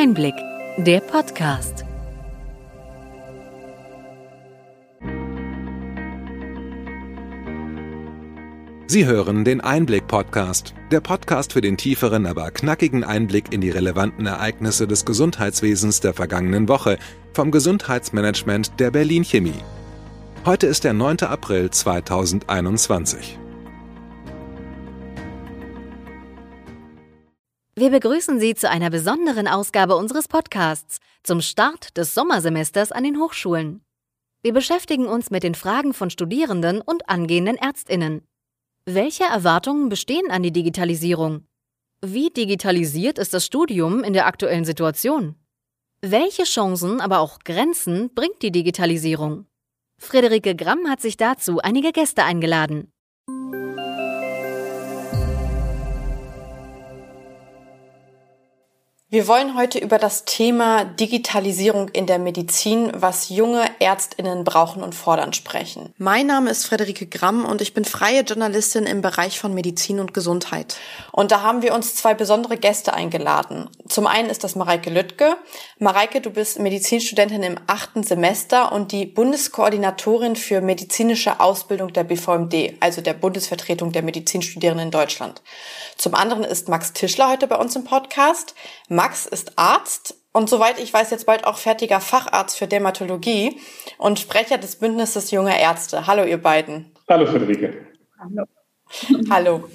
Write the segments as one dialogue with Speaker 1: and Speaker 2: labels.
Speaker 1: Einblick, der Podcast.
Speaker 2: Sie hören den Einblick-Podcast, der Podcast für den tieferen, aber knackigen Einblick in die relevanten Ereignisse des Gesundheitswesens der vergangenen Woche vom Gesundheitsmanagement der Berlin Chemie. Heute ist der 9. April 2021.
Speaker 1: Wir begrüßen Sie zu einer besonderen Ausgabe unseres Podcasts zum Start des Sommersemesters an den Hochschulen. Wir beschäftigen uns mit den Fragen von Studierenden und angehenden Ärztinnen. Welche Erwartungen bestehen an die Digitalisierung? Wie digitalisiert ist das Studium in der aktuellen Situation? Welche Chancen, aber auch Grenzen bringt die Digitalisierung? Friederike Gramm hat sich dazu einige Gäste eingeladen.
Speaker 3: Wir wollen heute über das Thema Digitalisierung in der Medizin, was junge Ärztinnen brauchen und fordern, sprechen. Mein Name ist Frederike Gramm und ich bin freie Journalistin im Bereich von Medizin und Gesundheit. Und da haben wir uns zwei besondere Gäste eingeladen. Zum einen ist das Mareike Lüttke. Mareike, du bist Medizinstudentin im achten Semester und die Bundeskoordinatorin für medizinische Ausbildung der BVMD, also der Bundesvertretung der Medizinstudierenden in Deutschland. Zum anderen ist Max Tischler heute bei uns im Podcast. Max ist Arzt und soweit ich weiß jetzt bald auch fertiger Facharzt für Dermatologie und Sprecher des Bündnisses junger Ärzte. Hallo ihr beiden.
Speaker 4: Hallo Friederike.
Speaker 3: Hallo. Hallo.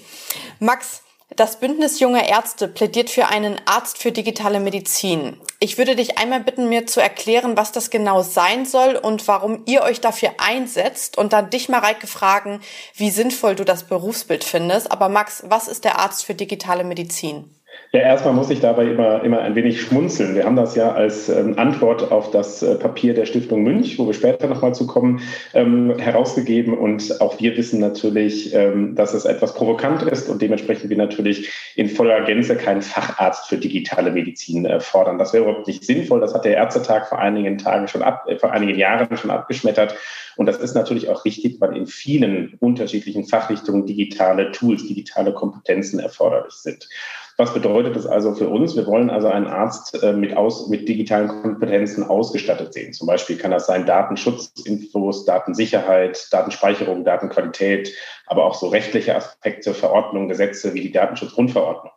Speaker 3: Max, das Bündnis junger Ärzte plädiert für einen Arzt für digitale Medizin. Ich würde dich einmal bitten, mir zu erklären, was das genau sein soll und warum ihr euch dafür einsetzt und dann dich, Mareike, fragen, wie sinnvoll du das Berufsbild findest. Aber Max, was ist der Arzt für digitale Medizin?
Speaker 4: Ja, erstmal muss ich dabei immer, immer ein wenig schmunzeln. Wir haben das ja als ähm, Antwort auf das äh, Papier der Stiftung Münch, wo wir später nochmal zu kommen, ähm, herausgegeben. Und auch wir wissen natürlich, ähm, dass es etwas provokant ist und dementsprechend wir natürlich in voller Gänze keinen Facharzt für digitale Medizin äh, fordern. Das wäre überhaupt nicht sinnvoll. Das hat der Ärztetag vor einigen Tagen schon ab, äh, vor einigen Jahren schon abgeschmettert. Und das ist natürlich auch richtig, weil in vielen unterschiedlichen Fachrichtungen digitale Tools, digitale Kompetenzen erforderlich sind. Was bedeutet das also für uns? Wir wollen also einen Arzt äh, mit, aus, mit digitalen Kompetenzen ausgestattet sehen. Zum Beispiel kann das sein Datenschutzinfos, Datensicherheit, Datenspeicherung, Datenqualität, aber auch so rechtliche Aspekte, Verordnungen, Gesetze wie die Datenschutzgrundverordnung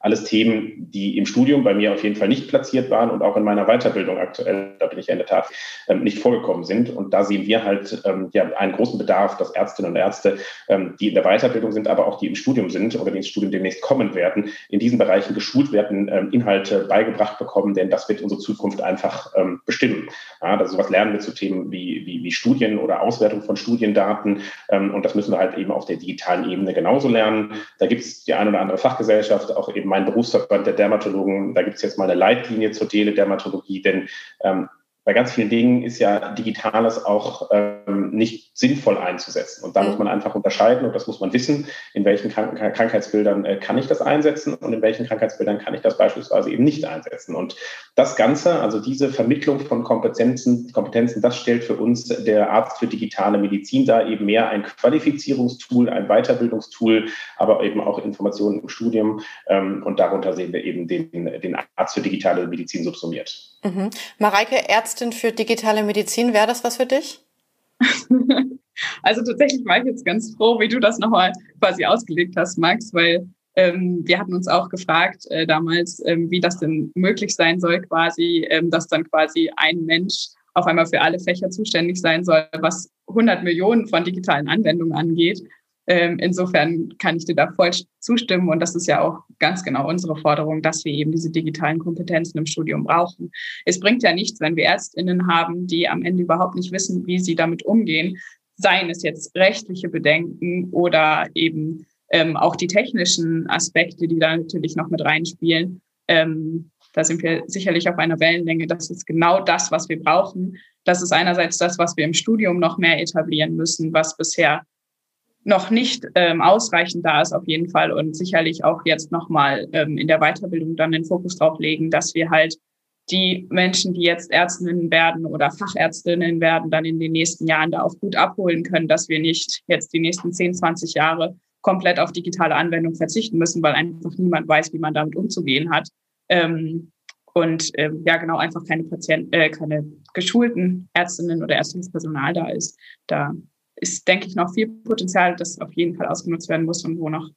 Speaker 4: alles Themen, die im Studium bei mir auf jeden Fall nicht platziert waren und auch in meiner Weiterbildung aktuell, da bin ich in der Tat, ähm, nicht vorgekommen sind. Und da sehen wir halt ähm, ja, einen großen Bedarf, dass Ärztinnen und Ärzte, ähm, die in der Weiterbildung sind, aber auch die im Studium sind oder die ins Studium demnächst kommen werden, in diesen Bereichen geschult werden, Inhalte beigebracht bekommen, denn das wird unsere Zukunft einfach bestimmen. Ja, also sowas lernen wir zu Themen wie, wie, wie Studien oder Auswertung von Studiendaten. Und das müssen wir halt eben auf der digitalen Ebene genauso lernen. Da gibt es die eine oder andere Fachgesellschaft, auch eben mein Berufsverband der Dermatologen, da gibt es jetzt mal eine Leitlinie zur Teledermatologie, denn ähm, bei ganz vielen Dingen ist ja Digitales auch ähm, nicht sinnvoll einzusetzen. Und da mhm. muss man einfach unterscheiden und das muss man wissen, in welchen Krank Krankheitsbildern äh, kann ich das einsetzen und in welchen Krankheitsbildern kann ich das beispielsweise eben nicht einsetzen. Und das Ganze, also diese Vermittlung von Kompetenzen, Kompetenzen, das stellt für uns der Arzt für digitale Medizin da eben mehr ein Qualifizierungstool, ein Weiterbildungstool, aber eben auch Informationen im Studium. Ähm, und darunter sehen wir eben den, den Arzt für digitale Medizin subsumiert.
Speaker 3: Mhm. Mareike, Ärztin für digitale Medizin, wäre das was für dich?
Speaker 5: also tatsächlich war ich jetzt ganz froh, wie du das nochmal quasi ausgelegt hast, Max, weil ähm, wir hatten uns auch gefragt äh, damals, ähm, wie das denn möglich sein soll, quasi, ähm, dass dann quasi ein Mensch auf einmal für alle Fächer zuständig sein soll, was 100 Millionen von digitalen Anwendungen angeht. Ähm, insofern kann ich dir da voll zustimmen und das ist ja auch ganz genau unsere Forderung, dass wir eben diese digitalen Kompetenzen im Studium brauchen. Es bringt ja nichts, wenn wir Ärztinnen haben, die am Ende überhaupt nicht wissen, wie sie damit umgehen, seien es jetzt rechtliche Bedenken oder eben ähm, auch die technischen Aspekte, die da natürlich noch mit reinspielen. Ähm, da sind wir sicherlich auf einer Wellenlänge. Das ist genau das, was wir brauchen. Das ist einerseits das, was wir im Studium noch mehr etablieren müssen, was bisher noch nicht ähm, ausreichend da ist auf jeden Fall und sicherlich auch jetzt nochmal ähm, in der Weiterbildung dann den Fokus drauf legen, dass wir halt die Menschen, die jetzt Ärztinnen werden oder Fachärztinnen werden, dann in den nächsten Jahren da auch gut abholen können, dass wir nicht jetzt die nächsten 10, 20 Jahre komplett auf digitale Anwendung verzichten müssen, weil einfach niemand weiß, wie man damit umzugehen hat. Ähm, und ähm, ja genau einfach keine Patienten, äh, keine geschulten Ärztinnen oder ärztliches Personal da ist. Da ist, denke ich, noch viel Potenzial, das auf jeden Fall ausgenutzt werden muss und wo noch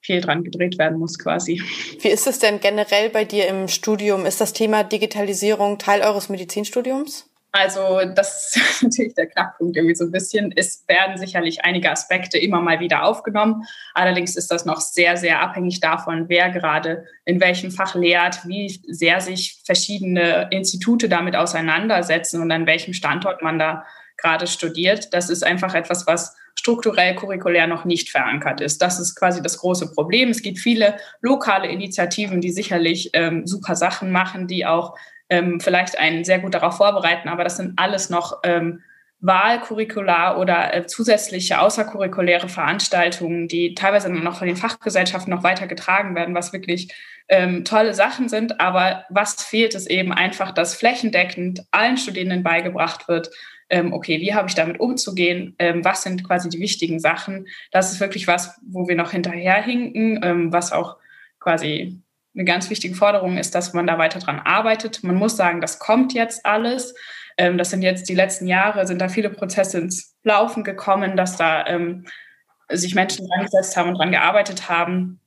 Speaker 5: viel dran gedreht werden muss quasi.
Speaker 3: Wie ist es denn generell bei dir im Studium? Ist das Thema Digitalisierung Teil eures Medizinstudiums?
Speaker 5: Also das ist natürlich der Knackpunkt irgendwie so ein bisschen. Es werden sicherlich einige Aspekte immer mal wieder aufgenommen. Allerdings ist das noch sehr, sehr abhängig davon, wer gerade in welchem Fach lehrt, wie sehr sich verschiedene Institute damit auseinandersetzen und an welchem Standort man da gerade studiert. Das ist einfach etwas, was strukturell curriculär noch nicht verankert ist. Das ist quasi das große Problem. Es gibt viele lokale Initiativen, die sicherlich ähm, super Sachen machen, die auch ähm, vielleicht einen sehr gut darauf vorbereiten, aber das sind alles noch ähm, Wahlcurricular oder äh, zusätzliche außerkurrikuläre Veranstaltungen, die teilweise noch von den Fachgesellschaften noch weiter getragen werden, was wirklich ähm, tolle Sachen sind. Aber was fehlt, ist eben einfach, dass flächendeckend allen Studierenden beigebracht wird, okay, wie habe ich damit umzugehen, ähm, was sind quasi die wichtigen Sachen. Das ist wirklich was, wo wir noch hinterherhinken, ähm, was auch quasi eine ganz wichtige Forderung ist, dass man da weiter dran arbeitet. Man muss sagen, das kommt jetzt alles. Ähm, das sind jetzt die letzten Jahre, sind da viele Prozesse ins Laufen gekommen, dass da ähm, sich Menschen dran gesetzt haben und dran gearbeitet haben,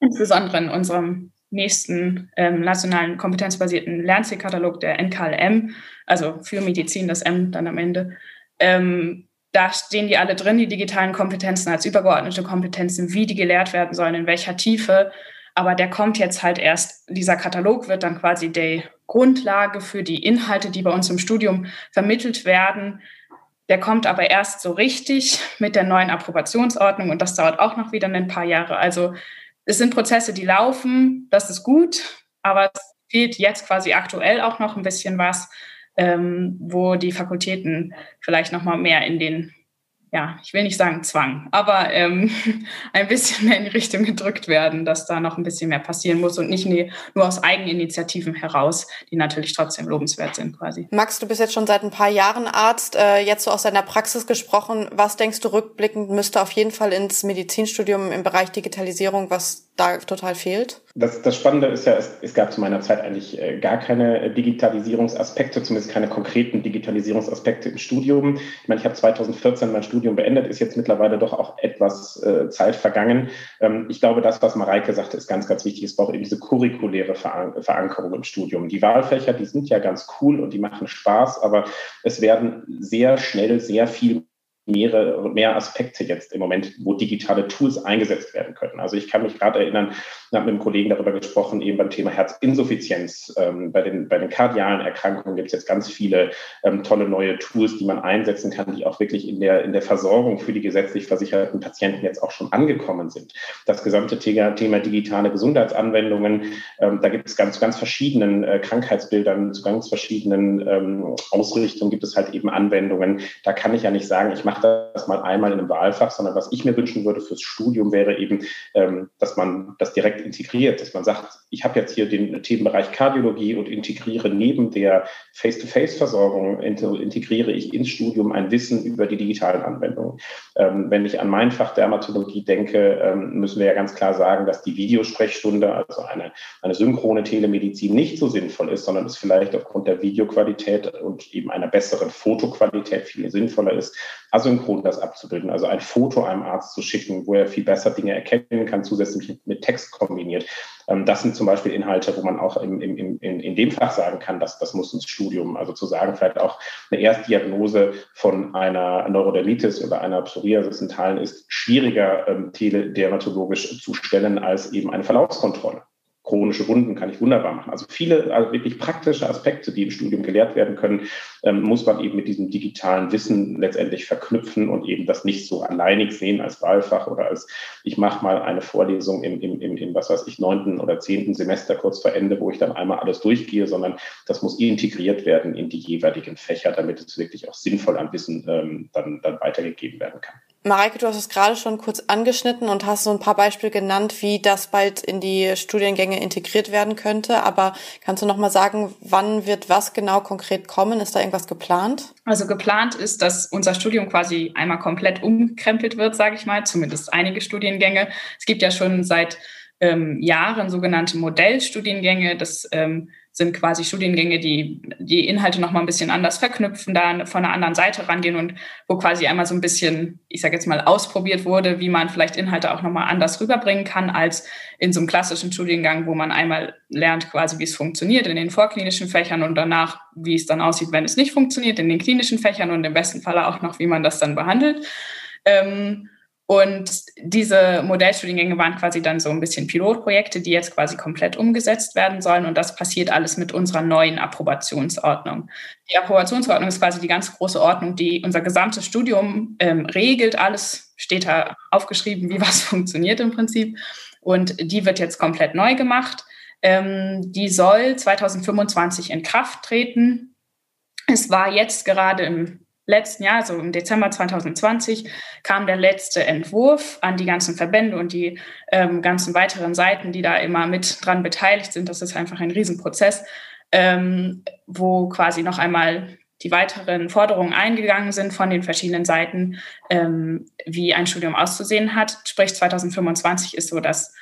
Speaker 5: insbesondere in unserem nächsten ähm, nationalen kompetenzbasierten Lernzielkatalog, der NKLM, also für Medizin, das M dann am Ende. Ähm, da stehen die alle drin, die digitalen Kompetenzen als übergeordnete Kompetenzen, wie die gelehrt werden sollen, in welcher Tiefe. Aber der kommt jetzt halt erst, dieser Katalog wird dann quasi die Grundlage für die Inhalte, die bei uns im Studium vermittelt werden. Der kommt aber erst so richtig mit der neuen Approbationsordnung und das dauert auch noch wieder ein paar Jahre. Also es sind Prozesse, die laufen, das ist gut, aber es fehlt jetzt quasi aktuell auch noch ein bisschen was, ähm, wo die Fakultäten vielleicht noch mal mehr in den ja, ich will nicht sagen Zwang, aber ähm, ein bisschen mehr in die Richtung gedrückt werden, dass da noch ein bisschen mehr passieren muss und nicht nur aus Eigeninitiativen heraus, die natürlich trotzdem lobenswert sind quasi.
Speaker 3: Max, du bist jetzt schon seit ein paar Jahren Arzt, äh, jetzt so aus deiner Praxis gesprochen. Was denkst du rückblickend müsste auf jeden Fall ins Medizinstudium im Bereich Digitalisierung, was da total fehlt?
Speaker 4: Das, das Spannende ist ja, es, es gab zu meiner Zeit eigentlich äh, gar keine Digitalisierungsaspekte, zumindest keine konkreten Digitalisierungsaspekte im Studium. Ich meine, ich habe 2014 mein Studium beendet, ist jetzt mittlerweile doch auch etwas äh, Zeit vergangen. Ähm, ich glaube, das, was Mareike sagte, ist ganz, ganz wichtig. Es braucht eben diese curriculäre Verankerung im Studium. Die Wahlfächer, die sind ja ganz cool und die machen Spaß, aber es werden sehr schnell sehr viel mehrere, mehr Aspekte jetzt im Moment, wo digitale Tools eingesetzt werden können. Also ich kann mich gerade erinnern, ich habe mit einem Kollegen darüber gesprochen, eben beim Thema Herzinsuffizienz. Ähm, bei, den, bei den kardialen Erkrankungen gibt es jetzt ganz viele ähm, tolle neue Tools, die man einsetzen kann, die auch wirklich in der, in der Versorgung für die gesetzlich versicherten Patienten jetzt auch schon angekommen sind. Das gesamte Thema, Thema digitale Gesundheitsanwendungen, ähm, da gibt es ganz, ganz verschiedenen äh, Krankheitsbildern, zu ganz verschiedenen ähm, Ausrichtungen gibt es halt eben Anwendungen. Da kann ich ja nicht sagen, ich mache das mal einmal in einem Wahlfach, sondern was ich mir wünschen würde fürs Studium wäre eben, ähm, dass man das direkt integriert, dass man sagt, ich habe jetzt hier den Themenbereich Kardiologie und integriere neben der Face-to-Face-Versorgung, integriere ich ins Studium ein Wissen über die digitalen Anwendungen. Ähm, wenn ich an mein Fach Dermatologie denke, ähm, müssen wir ja ganz klar sagen, dass die Videosprechstunde, also eine, eine synchrone Telemedizin nicht so sinnvoll ist, sondern es vielleicht aufgrund der Videoqualität und eben einer besseren Fotoqualität viel sinnvoller ist, asynchron das abzubilden, also ein Foto einem Arzt zu schicken, wo er viel besser Dinge erkennen kann, zusätzlich mit Text kombiniert. Ähm, das sind zum Beispiel Inhalte, wo man auch im, im, im, in dem Fach sagen kann, dass das muss ins Studium. Also zu sagen, vielleicht auch eine Erstdiagnose von einer Neurodermitis oder einer Psoriasis in Teilen ist schwieriger ähm, teledermatologisch zu stellen als eben eine Verlaufskontrolle chronische Wunden kann ich wunderbar machen. Also viele also wirklich praktische Aspekte, die im Studium gelehrt werden können, ähm, muss man eben mit diesem digitalen Wissen letztendlich verknüpfen und eben das nicht so alleinig sehen als Wahlfach oder als ich mache mal eine Vorlesung im, im, im, im, was weiß ich, neunten oder zehnten Semester kurz vor Ende, wo ich dann einmal alles durchgehe, sondern das muss integriert werden in die jeweiligen Fächer, damit es wirklich auch sinnvoll an Wissen ähm, dann, dann weitergegeben werden kann.
Speaker 3: Mareike, du hast es gerade schon kurz angeschnitten und hast so ein paar Beispiele genannt, wie das bald in die Studiengänge integriert werden könnte. Aber kannst du noch mal sagen, wann wird was genau konkret kommen? Ist da irgendwas geplant?
Speaker 5: Also geplant ist, dass unser Studium quasi einmal komplett umkrempelt wird, sage ich mal, zumindest einige Studiengänge. Es gibt ja schon seit ähm, Jahren sogenannte Modellstudiengänge. Das ähm, sind quasi Studiengänge, die die Inhalte noch mal ein bisschen anders verknüpfen, da von einer anderen Seite rangehen und wo quasi einmal so ein bisschen, ich sage jetzt mal, ausprobiert wurde, wie man vielleicht Inhalte auch noch mal anders rüberbringen kann als in so einem klassischen Studiengang, wo man einmal lernt quasi, wie es funktioniert in den vorklinischen Fächern und danach, wie es dann aussieht, wenn es nicht funktioniert in den klinischen Fächern und im besten Falle auch noch, wie man das dann behandelt. Ähm, und diese Modellstudiengänge waren quasi dann so ein bisschen Pilotprojekte, die jetzt quasi komplett umgesetzt werden sollen. Und das passiert alles mit unserer neuen Approbationsordnung. Die Approbationsordnung ist quasi die ganz große Ordnung, die unser gesamtes Studium ähm, regelt. Alles steht da aufgeschrieben, wie was funktioniert im Prinzip. Und die wird jetzt komplett neu gemacht. Ähm, die soll 2025 in Kraft treten. Es war jetzt gerade im letzten Jahr, also im Dezember 2020, kam der letzte Entwurf an die ganzen Verbände und die ähm, ganzen weiteren Seiten, die da immer mit dran beteiligt sind. Das ist einfach ein Riesenprozess, ähm, wo quasi noch einmal die weiteren Forderungen eingegangen sind von den verschiedenen Seiten, ähm, wie ein Studium auszusehen hat. Sprich, 2025 ist so das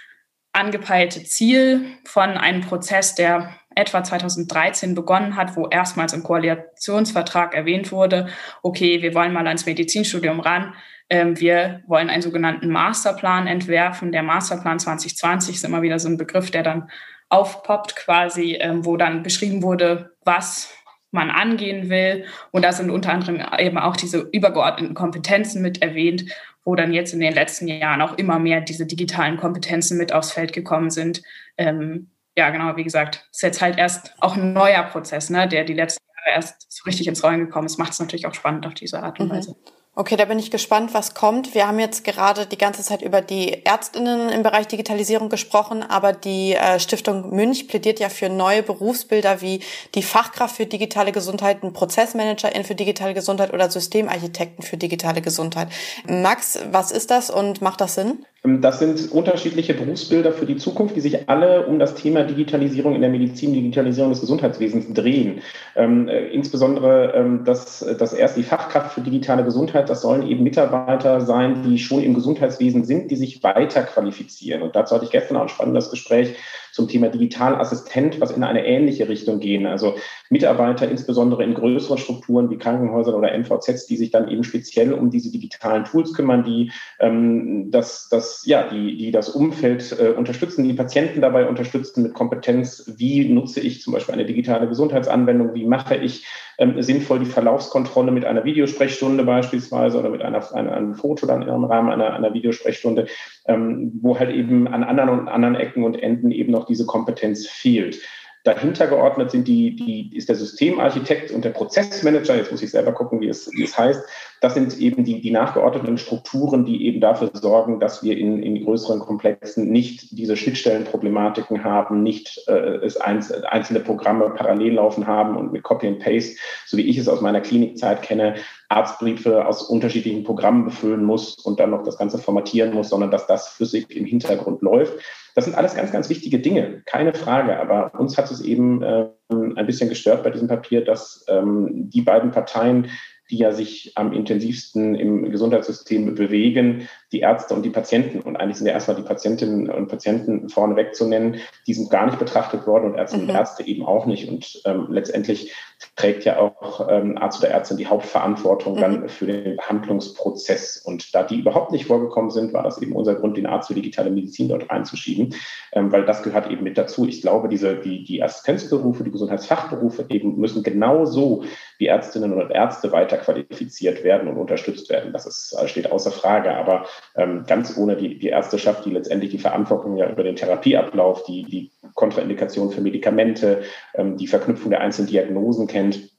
Speaker 5: angepeilte Ziel von einem Prozess, der etwa 2013 begonnen hat, wo erstmals im Koalitionsvertrag erwähnt wurde, okay, wir wollen mal ans Medizinstudium ran. Ähm, wir wollen einen sogenannten Masterplan entwerfen. Der Masterplan 2020 ist immer wieder so ein Begriff, der dann aufpoppt quasi, ähm, wo dann beschrieben wurde, was man angehen will. Und da sind unter anderem eben auch diese übergeordneten Kompetenzen mit erwähnt, wo dann jetzt in den letzten Jahren auch immer mehr diese digitalen Kompetenzen mit aufs Feld gekommen sind. Ähm, ja, genau, wie gesagt, ist jetzt halt erst auch ein neuer Prozess, ne, der die letzten Jahre erst so richtig ins Rollen gekommen ist. Macht es natürlich auch spannend auf diese Art und mhm. Weise.
Speaker 3: Okay, da bin ich gespannt, was kommt. Wir haben jetzt gerade die ganze Zeit über die Ärztinnen im Bereich Digitalisierung gesprochen, aber die äh, Stiftung Münch plädiert ja für neue Berufsbilder wie die Fachkraft für digitale Gesundheit, ein Prozessmanagerin für digitale Gesundheit oder Systemarchitekten für digitale Gesundheit. Max, was ist das und macht das Sinn?
Speaker 4: Ähm, das sind unterschiedliche Berufsbilder für die Zukunft, die sich alle um das Thema Digitalisierung in der Medizin, Digitalisierung des Gesundheitswesens drehen. Ähm, äh, insbesondere ähm, das, das erst die Fachkraft für digitale Gesundheit, das sollen eben Mitarbeiter sein, die schon im Gesundheitswesen sind, die sich weiter qualifizieren. Und dazu hatte ich gestern auch ein spannendes Gespräch zum Thema Digitalassistent, was in eine ähnliche Richtung gehen. Also Mitarbeiter, insbesondere in größeren Strukturen wie Krankenhäusern oder MVZs, die sich dann eben speziell um diese digitalen Tools kümmern, die ähm, das, das, ja, die, die das Umfeld äh, unterstützen, die Patienten dabei unterstützen mit Kompetenz. Wie nutze ich zum Beispiel eine digitale Gesundheitsanwendung? Wie mache ich ähm, sinnvoll die Verlaufskontrolle mit einer Videosprechstunde beispielsweise oder mit einer, einer, einem Foto dann im Rahmen einer, einer Videosprechstunde, ähm, wo halt eben an anderen und anderen Ecken und Enden eben noch diese Kompetenz fehlt. Dahinter geordnet sind die, die, ist der Systemarchitekt und der Prozessmanager. Jetzt muss ich selber gucken, wie es, wie es heißt. Das sind eben die, die nachgeordneten Strukturen, die eben dafür sorgen, dass wir in, in größeren Komplexen nicht diese Schnittstellenproblematiken haben, nicht äh, es einzelne Programme parallel laufen haben und mit Copy and Paste, so wie ich es aus meiner Klinikzeit kenne, Arztbriefe aus unterschiedlichen Programmen befüllen muss und dann noch das Ganze formatieren muss, sondern dass das flüssig im Hintergrund läuft. Das sind alles ganz, ganz wichtige Dinge, keine Frage. Aber uns hat es eben äh, ein bisschen gestört bei diesem Papier, dass ähm, die beiden Parteien die ja sich am intensivsten im Gesundheitssystem bewegen, die Ärzte und die Patienten. Und eigentlich sind ja erstmal die Patientinnen und Patienten vorneweg zu nennen, die sind gar nicht betrachtet worden und Ärzte mhm. und Ärzte eben auch nicht. Und ähm, letztendlich trägt ja auch ähm, Arzt oder Ärztin die Hauptverantwortung mhm. dann für den Behandlungsprozess. Und da die überhaupt nicht vorgekommen sind, war das eben unser Grund, den Arzt für digitale Medizin dort reinzuschieben, ähm, weil das gehört eben mit dazu. Ich glaube, diese, die, die Assistenzberufe, die Gesundheitsfachberufe eben müssen genauso wie Ärztinnen und Ärzte weiter qualifiziert werden und unterstützt werden. Das ist, äh, steht außer Frage. Aber ähm, ganz ohne die, die Ärzteschaft, die letztendlich die Verantwortung ja über den Therapieablauf, die, die Kontraindikation für Medikamente, ähm, die Verknüpfung der einzelnen Diagnosen kennt,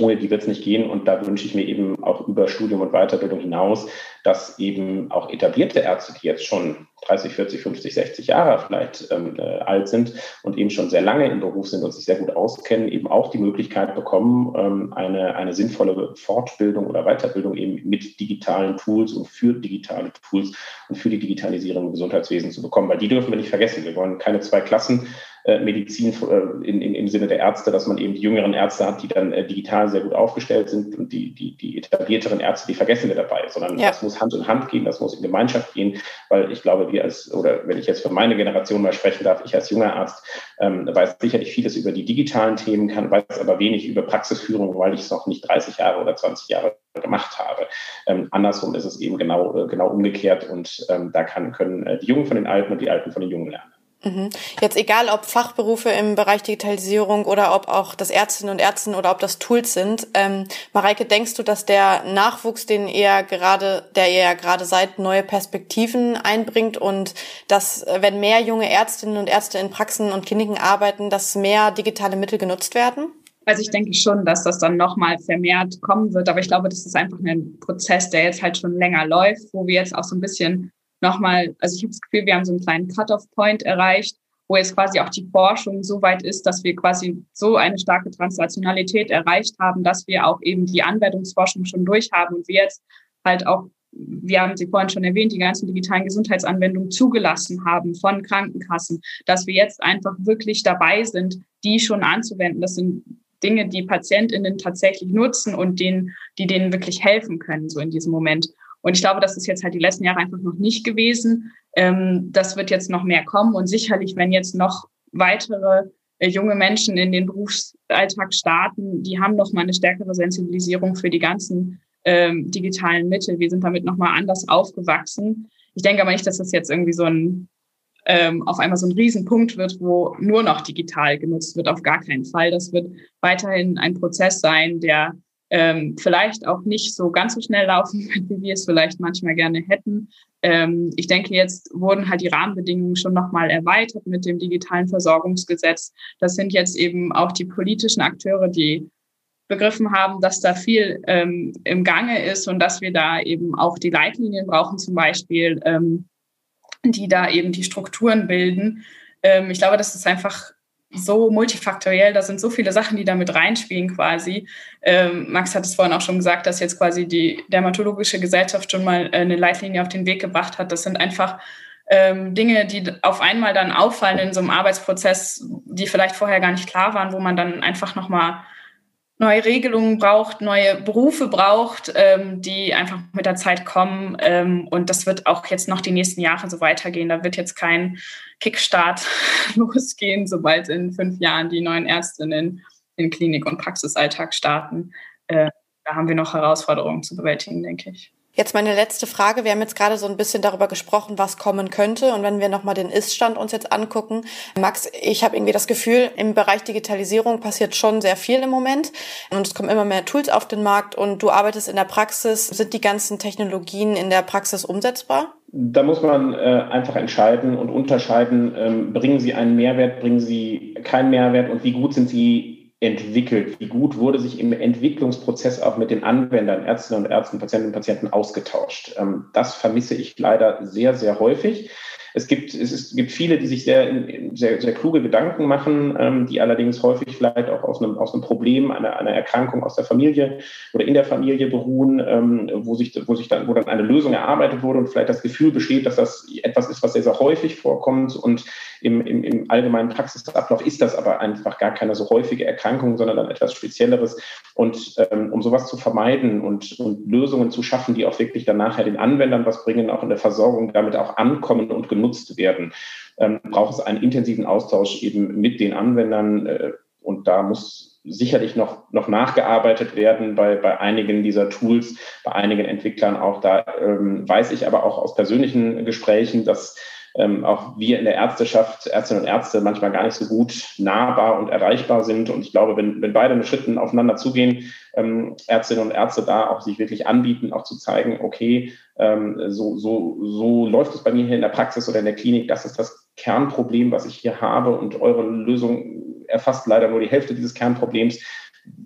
Speaker 4: ohne die wird es nicht gehen. Und da wünsche ich mir eben auch über Studium und Weiterbildung hinaus, dass eben auch etablierte Ärzte, die jetzt schon 30, 40, 50, 60 Jahre vielleicht ähm, äh, alt sind und eben schon sehr lange im Beruf sind und sich sehr gut auskennen, eben auch die Möglichkeit bekommen, ähm, eine, eine sinnvolle Fortbildung oder Weiterbildung eben mit digitalen Tools und für digitale Tools und für die Digitalisierung im Gesundheitswesen zu bekommen. Weil die dürfen wir nicht vergessen. Wir wollen keine zwei Klassen Medizin äh, in, in, im Sinne der Ärzte, dass man eben die jüngeren Ärzte hat, die dann äh, digital sehr gut aufgestellt sind und die, die, die etablierteren Ärzte, die vergessen wir dabei, sondern ja. das muss Hand in Hand gehen, das muss in Gemeinschaft gehen, weil ich glaube, wir als, oder wenn ich jetzt für meine Generation mal sprechen darf, ich als junger Arzt ähm, weiß sicherlich vieles über die digitalen Themen, kann, weiß aber wenig über Praxisführung, weil ich es noch nicht 30 Jahre oder 20 Jahre gemacht habe. Ähm, andersrum ist es eben genau, äh, genau umgekehrt und ähm, da kann, können äh, die Jungen von den Alten und die Alten von den Jungen lernen.
Speaker 3: Mhm. Jetzt egal, ob Fachberufe im Bereich Digitalisierung oder ob auch das Ärztinnen und Ärzte oder ob das Tools sind. Ähm, Mareike, denkst du, dass der Nachwuchs, den ihr gerade, der ihr ja gerade seid, neue Perspektiven einbringt und dass, wenn mehr junge Ärztinnen und Ärzte in Praxen und Kliniken arbeiten, dass mehr digitale Mittel genutzt werden?
Speaker 5: Also ich denke schon, dass das dann nochmal vermehrt kommen wird. Aber ich glaube, das ist einfach ein Prozess, der jetzt halt schon länger läuft, wo wir jetzt auch so ein bisschen nochmal, also ich habe das Gefühl, wir haben so einen kleinen Cut-off-Point erreicht, wo jetzt quasi auch die Forschung so weit ist, dass wir quasi so eine starke Translationalität erreicht haben, dass wir auch eben die Anwendungsforschung schon durchhaben und wir jetzt halt auch, wir haben sie vorhin schon erwähnt, die ganzen digitalen Gesundheitsanwendungen zugelassen haben von Krankenkassen, dass wir jetzt einfach wirklich dabei sind, die schon anzuwenden. Das sind Dinge, die PatientInnen tatsächlich nutzen und denen, die denen wirklich helfen können, so in diesem Moment. Und ich glaube, das ist jetzt halt die letzten Jahre einfach noch nicht gewesen. Ähm, das wird jetzt noch mehr kommen und sicherlich, wenn jetzt noch weitere äh, junge Menschen in den Berufsalltag starten, die haben noch mal eine stärkere Sensibilisierung für die ganzen ähm, digitalen Mittel. Wir sind damit noch mal anders aufgewachsen. Ich denke aber nicht, dass das jetzt irgendwie so ein ähm, auf einmal so ein Riesenpunkt wird, wo nur noch digital genutzt wird. Auf gar keinen Fall. Das wird weiterhin ein Prozess sein, der ähm, vielleicht auch nicht so ganz so schnell laufen wie wir es vielleicht manchmal gerne hätten. Ähm, ich denke, jetzt wurden halt die Rahmenbedingungen schon nochmal erweitert mit dem digitalen Versorgungsgesetz. Das sind jetzt eben auch die politischen Akteure, die begriffen haben, dass da viel ähm, im Gange ist und dass wir da eben auch die Leitlinien brauchen, zum Beispiel, ähm, die da eben die Strukturen bilden. Ähm, ich glaube, das ist einfach so multifaktoriell, da sind so viele Sachen, die da mit reinspielen quasi. Ähm, Max hat es vorhin auch schon gesagt, dass jetzt quasi die Dermatologische Gesellschaft schon mal äh, eine Leitlinie auf den Weg gebracht hat. Das sind einfach ähm, Dinge, die auf einmal dann auffallen in so einem Arbeitsprozess, die vielleicht vorher gar nicht klar waren, wo man dann einfach nochmal neue Regelungen braucht, neue Berufe braucht, ähm, die einfach mit der Zeit kommen. Ähm, und das wird auch jetzt noch die nächsten Jahre so weitergehen. Da wird jetzt kein Kickstart losgehen, sobald in fünf Jahren die neuen Ärztinnen in Klinik- und Praxisalltag starten. Äh, da haben wir noch Herausforderungen zu bewältigen, denke ich.
Speaker 3: Jetzt meine letzte Frage. Wir haben jetzt gerade so ein bisschen darüber gesprochen, was kommen könnte. Und wenn wir nochmal den Ist-Stand uns jetzt angucken. Max, ich habe irgendwie das Gefühl, im Bereich Digitalisierung passiert schon sehr viel im Moment. Und es kommen immer mehr Tools auf den Markt und du arbeitest in der Praxis. Sind die ganzen Technologien in der Praxis umsetzbar?
Speaker 4: Da muss man äh, einfach entscheiden und unterscheiden, ähm, bringen sie einen Mehrwert, bringen sie keinen Mehrwert und wie gut sind sie entwickelt? Wie gut wurde sich im Entwicklungsprozess auch mit den Anwendern, Ärztinnen und Ärzten, Patientinnen und Patienten ausgetauscht? Ähm, das vermisse ich leider sehr, sehr häufig. Es gibt, es ist, gibt viele, die sich sehr, sehr, sehr kluge Gedanken machen, ähm, die allerdings häufig vielleicht auch aus einem, aus einem Problem, einer, einer Erkrankung aus der Familie oder in der Familie beruhen, ähm, wo, sich, wo, sich dann, wo dann eine Lösung erarbeitet wurde und vielleicht das Gefühl besteht, dass das etwas ist, was sehr, sehr häufig vorkommt. Und im, im, im allgemeinen Praxisablauf ist das aber einfach gar keine so häufige Erkrankung, sondern dann etwas Spezielleres. Und ähm, um sowas zu vermeiden und, und Lösungen zu schaffen, die auch wirklich dann nachher den Anwendern was bringen, auch in der Versorgung damit auch ankommen und genutzt werden, ähm, braucht es einen intensiven Austausch eben mit den Anwendern. Äh, und da muss sicherlich noch, noch nachgearbeitet werden bei, bei einigen dieser Tools, bei einigen Entwicklern auch. Da ähm, weiß ich aber auch aus persönlichen Gesprächen, dass ähm, auch wir in der Ärzteschaft, Ärztinnen und Ärzte, manchmal gar nicht so gut nahbar und erreichbar sind. Und ich glaube, wenn, wenn beide mit Schritten aufeinander zugehen, ähm, Ärztinnen und Ärzte da auch sich wirklich anbieten, auch zu zeigen, okay, ähm, so, so, so läuft es bei mir hier in der Praxis oder in der Klinik, das ist das Kernproblem, was ich hier habe und eure Lösung erfasst leider nur die Hälfte dieses Kernproblems.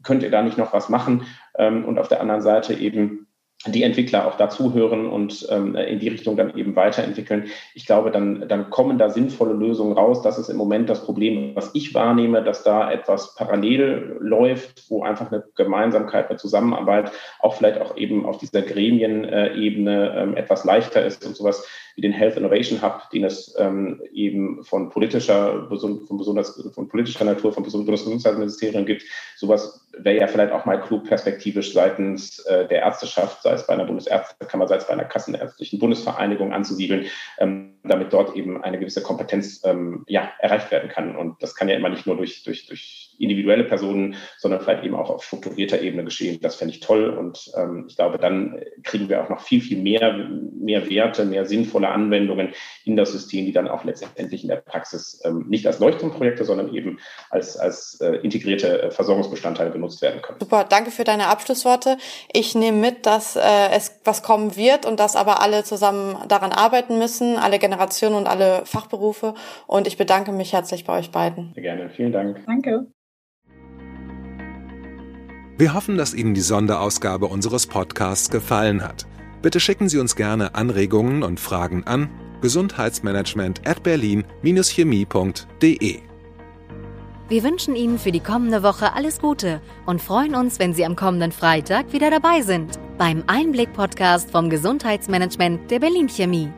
Speaker 4: Könnt ihr da nicht noch was machen? Ähm, und auf der anderen Seite eben die Entwickler auch dazuhören und ähm, in die Richtung dann eben weiterentwickeln. Ich glaube, dann, dann kommen da sinnvolle Lösungen raus. Das ist im Moment das Problem, was ich wahrnehme, dass da etwas parallel läuft, wo einfach eine Gemeinsamkeit, eine Zusammenarbeit auch vielleicht auch eben auf dieser Gremienebene ähm, etwas leichter ist und sowas wie den Health Innovation Hub, den es ähm, eben von politischer, von besonders von politischer Natur, vom Bundesgesundheitsministerium gibt. Sowas wäre ja vielleicht auch mal klug perspektivisch seitens äh, der Ärzteschaft, sei es bei einer Bundesärztekammer, sei es bei einer Kassenärztlichen Bundesvereinigung anzusiedeln, ähm, damit dort eben eine gewisse Kompetenz ähm, ja, erreicht werden kann. Und das kann ja immer nicht nur durch, durch, durch individuelle Personen, sondern vielleicht eben auch auf strukturierter Ebene geschehen. Das fände ich toll. Und ähm, ich glaube, dann kriegen wir auch noch viel, viel mehr, mehr Werte, mehr sinnvolle Anwendungen in das System, die dann auch letztendlich in der Praxis ähm, nicht als Leuchtturmprojekte, sondern eben als, als äh, integrierte äh, Versorgungsbestandteile genutzt werden können.
Speaker 3: Super, danke für deine Abschlussworte. Ich nehme mit, dass äh, es was kommen wird und dass aber alle zusammen daran arbeiten müssen, alle Generationen und alle Fachberufe. Und ich bedanke mich herzlich bei euch beiden.
Speaker 4: Sehr gerne, vielen Dank.
Speaker 5: Danke.
Speaker 2: Wir hoffen, dass Ihnen die Sonderausgabe unseres Podcasts gefallen hat. Bitte schicken Sie uns gerne Anregungen und Fragen an gesundheitsmanagement at berlin-chemie.de.
Speaker 1: Wir wünschen Ihnen für die kommende Woche alles Gute und freuen uns, wenn Sie am kommenden Freitag wieder dabei sind beim Einblick-Podcast vom Gesundheitsmanagement der Berlin Chemie.